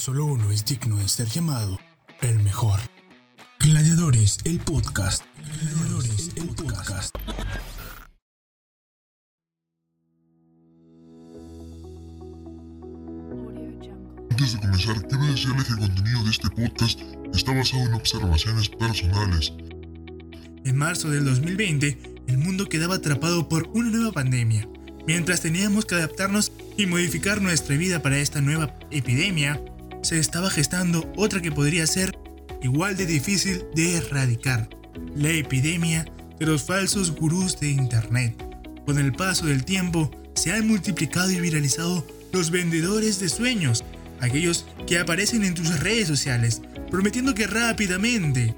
Solo uno es digno de ser llamado el mejor. Gladiadores, el podcast. Gladiadores, el podcast. Antes de comenzar, quiero decirles que el contenido de este podcast está basado en observaciones personales. En marzo del 2020, el mundo quedaba atrapado por una nueva pandemia. Mientras teníamos que adaptarnos y modificar nuestra vida para esta nueva epidemia, se estaba gestando otra que podría ser igual de difícil de erradicar, la epidemia de los falsos gurús de Internet. Con el paso del tiempo, se han multiplicado y viralizado los vendedores de sueños, aquellos que aparecen en tus redes sociales, prometiendo que rápidamente,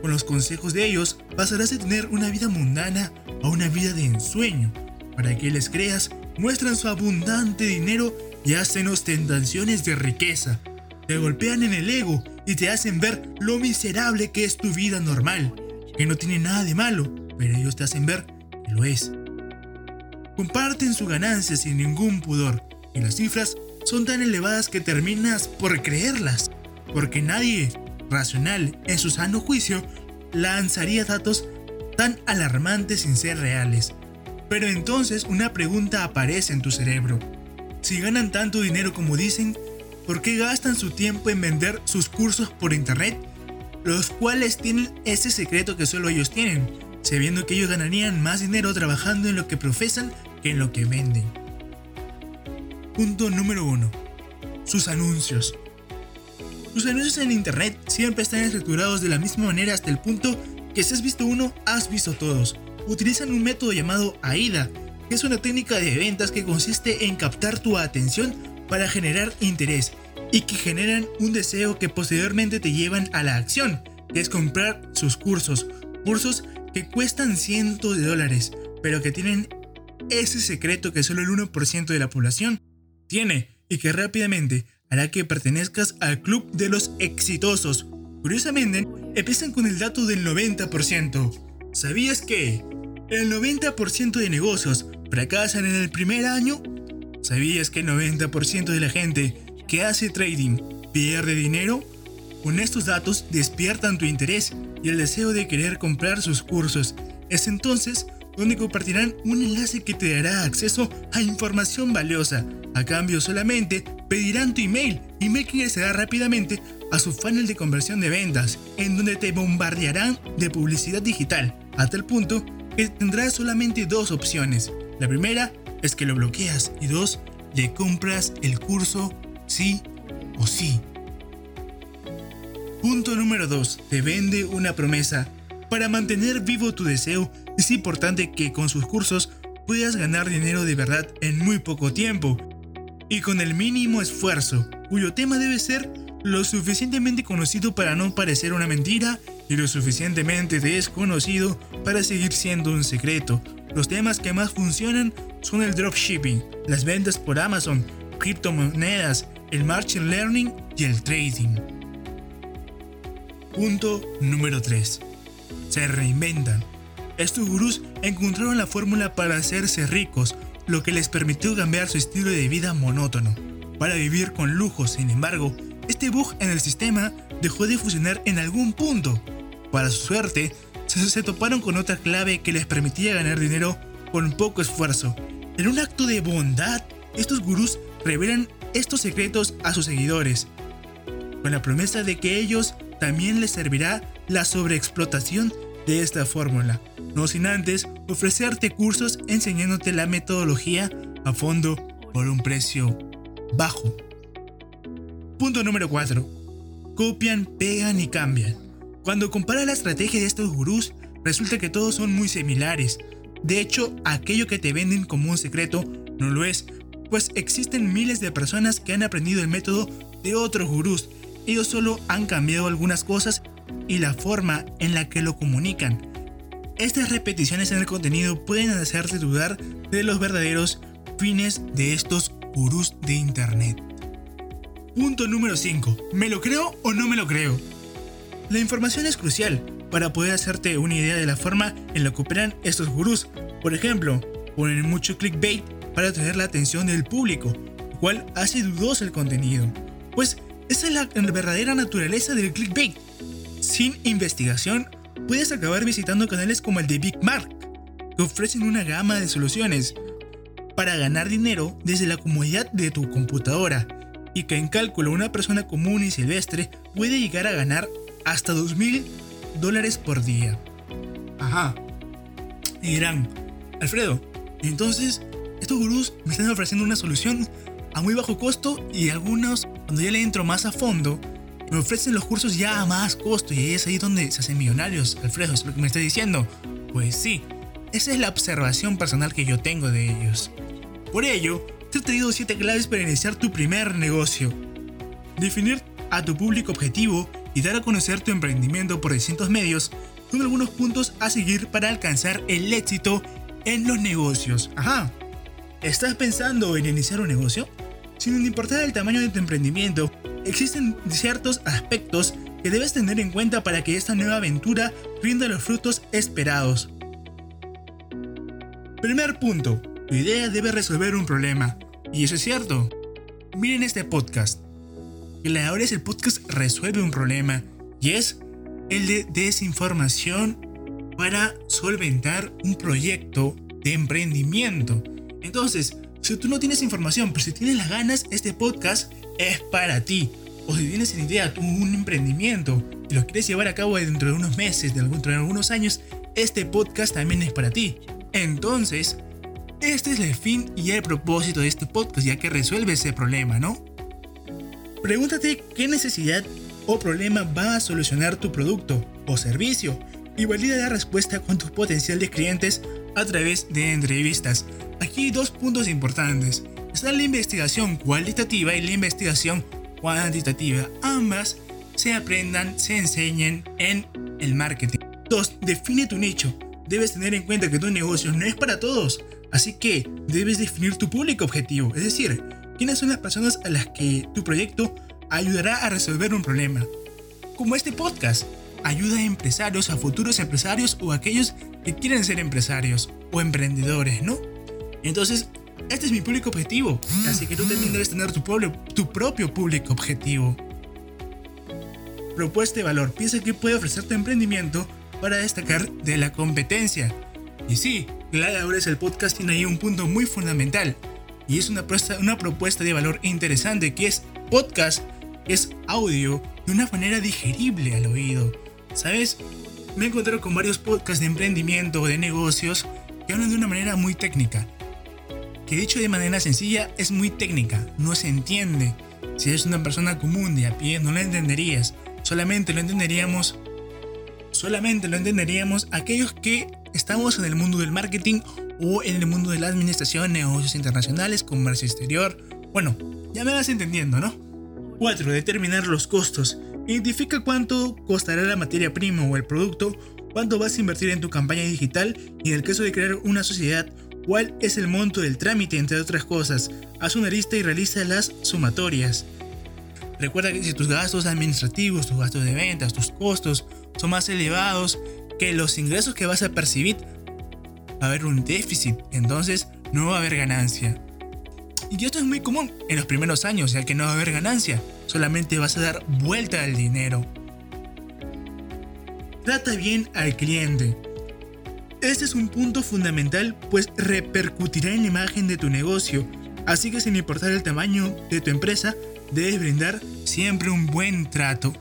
con los consejos de ellos, pasarás de tener una vida mundana a una vida de ensueño. Para que les creas, muestran su abundante dinero y hacen ostentaciones de riqueza. Te golpean en el ego y te hacen ver lo miserable que es tu vida normal, que no tiene nada de malo, pero ellos te hacen ver que lo es. Comparten su ganancia sin ningún pudor y las cifras son tan elevadas que terminas por creerlas, porque nadie racional en su sano juicio lanzaría datos tan alarmantes sin ser reales. Pero entonces una pregunta aparece en tu cerebro. Si ganan tanto dinero como dicen, ¿por qué gastan su tiempo en vender sus cursos por internet? Los cuales tienen ese secreto que solo ellos tienen, sabiendo que ellos ganarían más dinero trabajando en lo que profesan que en lo que venden. Punto número 1. Sus anuncios. Sus anuncios en internet siempre están estructurados de la misma manera hasta el punto que si has visto uno, has visto todos. Utilizan un método llamado AIDA, es una técnica de ventas que consiste en captar tu atención para generar interés y que generan un deseo que posteriormente te llevan a la acción, que es comprar sus cursos. Cursos que cuestan cientos de dólares, pero que tienen ese secreto que solo el 1% de la población tiene y que rápidamente hará que pertenezcas al club de los exitosos. Curiosamente, empiezan con el dato del 90%. ¿Sabías que el 90% de negocios fracasan en el primer año? ¿Sabías que el 90% de la gente que hace trading pierde dinero? Con estos datos despiertan tu interés y el deseo de querer comprar sus cursos. Es entonces donde compartirán un enlace que te dará acceso a información valiosa. A cambio solamente pedirán tu email, email que ingresará rápidamente a su funnel de conversión de ventas, en donde te bombardearán de publicidad digital, a tal punto que tendrás solamente dos opciones. La primera es que lo bloqueas y dos, le compras el curso sí o sí. Punto número 2. Te vende una promesa. Para mantener vivo tu deseo, es importante que con sus cursos puedas ganar dinero de verdad en muy poco tiempo y con el mínimo esfuerzo, cuyo tema debe ser lo suficientemente conocido para no parecer una mentira y lo suficientemente desconocido para seguir siendo un secreto. Los temas que más funcionan son el dropshipping, las ventas por Amazon, criptomonedas, el machine learning y el trading. Punto número 3. Se reinventan. Estos gurús encontraron la fórmula para hacerse ricos, lo que les permitió cambiar su estilo de vida monótono, para vivir con lujo. Sin embargo, este bug en el sistema dejó de funcionar en algún punto. Para su suerte, se, toparon con otra clave que les permitía ganar dinero con poco esfuerzo. En un acto de bondad, estos gurús revelan estos secretos a sus seguidores, con la promesa de que ellos también les servirá la sobreexplotación de esta fórmula, no sin antes ofrecerte cursos enseñándote la metodología a fondo por un precio bajo. Punto número 4. Copian, pegan y cambian. Cuando compara la estrategia de estos gurús, resulta que todos son muy similares. De hecho, aquello que te venden como un secreto no lo es, pues existen miles de personas que han aprendido el método de otros gurús. Ellos solo han cambiado algunas cosas y la forma en la que lo comunican. Estas repeticiones en el contenido pueden hacerte dudar de los verdaderos fines de estos gurús de internet. Punto número 5. ¿Me lo creo o no me lo creo? La información es crucial para poder hacerte una idea de la forma en la que operan estos gurús. Por ejemplo, ponen mucho clickbait para atraer la atención del público, lo cual hace dudoso el contenido, pues Esa es la verdadera naturaleza del clickbait. Sin investigación, puedes acabar visitando canales como el de Big Mark, que ofrecen una gama de soluciones para ganar dinero desde la comodidad de tu computadora y que en cálculo una persona común y silvestre puede llegar a ganar hasta 2.000 dólares por día. Ajá. Y dirán, Alfredo, entonces estos gurús me están ofreciendo una solución a muy bajo costo y algunos, cuando ya le entro más a fondo, me ofrecen los cursos ya a más costo y es ahí donde se hacen millonarios. Alfredo, ¿es lo que me estás diciendo? Pues sí, esa es la observación personal que yo tengo de ellos. Por ello, te he traído 7 claves para iniciar tu primer negocio. Definir a tu público objetivo y dar a conocer tu emprendimiento por distintos medios son algunos puntos a seguir para alcanzar el éxito en los negocios. Ajá. ¿Estás pensando en iniciar un negocio? Sin importar el tamaño de tu emprendimiento, existen ciertos aspectos que debes tener en cuenta para que esta nueva aventura rinda los frutos esperados. Primer punto, tu idea debe resolver un problema. Y eso es cierto. Miren este podcast. Ahora es el podcast resuelve un problema y es el de desinformación para solventar un proyecto de emprendimiento. Entonces, si tú no tienes información, pero si tienes las ganas, este podcast es para ti. O si tienes una idea, un emprendimiento y lo quieres llevar a cabo dentro de unos meses, dentro de algunos años, este podcast también es para ti. Entonces, este es el fin y el propósito de este podcast, ya que resuelve ese problema, ¿no? Pregúntate qué necesidad o problema va a solucionar tu producto o servicio y valida la respuesta con tus potenciales clientes a través de entrevistas. Aquí hay dos puntos importantes. Está la investigación cualitativa y la investigación cuantitativa. Ambas se aprendan, se enseñen en el marketing. 2. Define tu nicho. Debes tener en cuenta que tu negocio no es para todos, así que debes definir tu público objetivo, es decir, quiénes son las personas a las que tu proyecto ayudará a resolver un problema. Como este podcast, ayuda a empresarios, a futuros empresarios o a aquellos que quieren ser empresarios o emprendedores, ¿no? Entonces, este es mi público objetivo, así que tú también debes tener tu, tu propio público objetivo. Propuesta de valor. Piensa que puede ofrecer tu emprendimiento para destacar de la competencia. Y sí, es el podcast tiene ahí un punto muy fundamental. Y es una propuesta, una propuesta de valor interesante que es podcast, es audio de una manera digerible al oído. ¿Sabes? Me he encontrado con varios podcasts de emprendimiento o de negocios que hablan de una manera muy técnica. Que dicho de manera sencilla es muy técnica, no se entiende. Si eres una persona común de a pie no la entenderías, solamente lo entenderíamos solamente lo entenderíamos aquellos que estamos en el mundo del marketing o en el mundo de la administración, negocios internacionales, comercio exterior. Bueno, ya me vas entendiendo, ¿no? 4. Determinar los costos. Identifica cuánto costará la materia prima o el producto, cuánto vas a invertir en tu campaña digital y en el caso de crear una sociedad, cuál es el monto del trámite, entre otras cosas. Haz una lista y realiza las sumatorias. Recuerda que si tus gastos administrativos, tus gastos de ventas, tus costos son más elevados que los ingresos que vas a percibir, va a haber un déficit, entonces no va a haber ganancia. Y esto es muy común en los primeros años, ya que no va a haber ganancia, solamente vas a dar vuelta al dinero. Trata bien al cliente. Este es un punto fundamental, pues repercutirá en la imagen de tu negocio, así que sin importar el tamaño de tu empresa, debes brindar siempre un buen trato.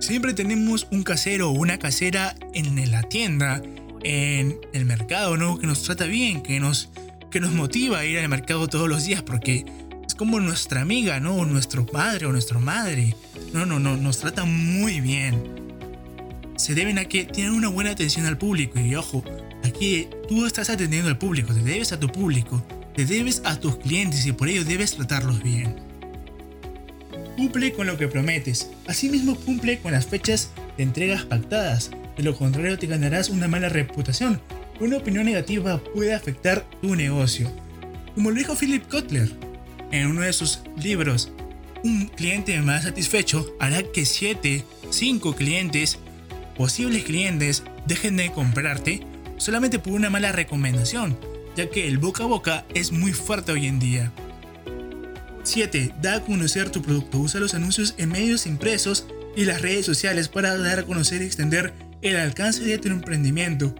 Siempre tenemos un casero o una casera en la tienda, en el mercado, ¿no? Que nos trata bien, que nos, que nos motiva a ir al mercado todos los días porque es como nuestra amiga, ¿no? O nuestro padre o nuestra madre. No, no, no, nos trata muy bien. Se deben a que tienen una buena atención al público y ojo, aquí tú estás atendiendo al público, te debes a tu público, te debes a tus clientes y por ello debes tratarlos bien. Cumple con lo que prometes. Asimismo, cumple con las fechas de entregas pactadas. De lo contrario, te ganarás una mala reputación. Una opinión negativa puede afectar tu negocio. Como lo dijo Philip Kotler en uno de sus libros, un cliente más satisfecho hará que 7, 5 clientes, posibles clientes, dejen de comprarte solamente por una mala recomendación, ya que el boca a boca es muy fuerte hoy en día. 7. Da a conocer tu producto. Usa los anuncios en medios impresos y las redes sociales para dar a conocer y extender el alcance de tu emprendimiento.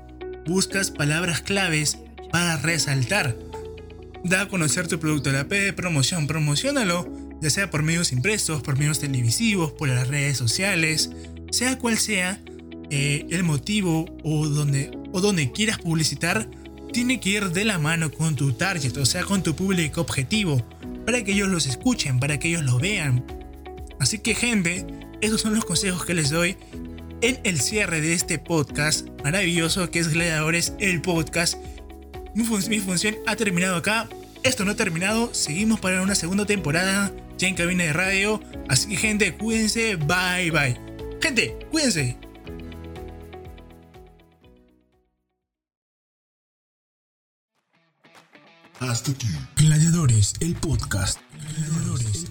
Buscas palabras claves para resaltar. Da a conocer tu producto. La P de promoción. Promocionalo, ya sea por medios impresos, por medios televisivos, por las redes sociales, sea cual sea eh, el motivo o donde, o donde quieras publicitar, tiene que ir de la mano con tu target, o sea, con tu público objetivo, para que ellos los escuchen, para que ellos lo vean. Así que gente, esos son los consejos que les doy en el cierre de este podcast maravilloso que es Gladiadores, el podcast. Mi, mi función ha terminado acá. Esto no ha terminado. Seguimos para una segunda temporada ya en cabina de radio. Así que gente, cuídense. Bye bye. Gente, cuídense. Hasta aquí. Gladiadores, el podcast. Gladiadores.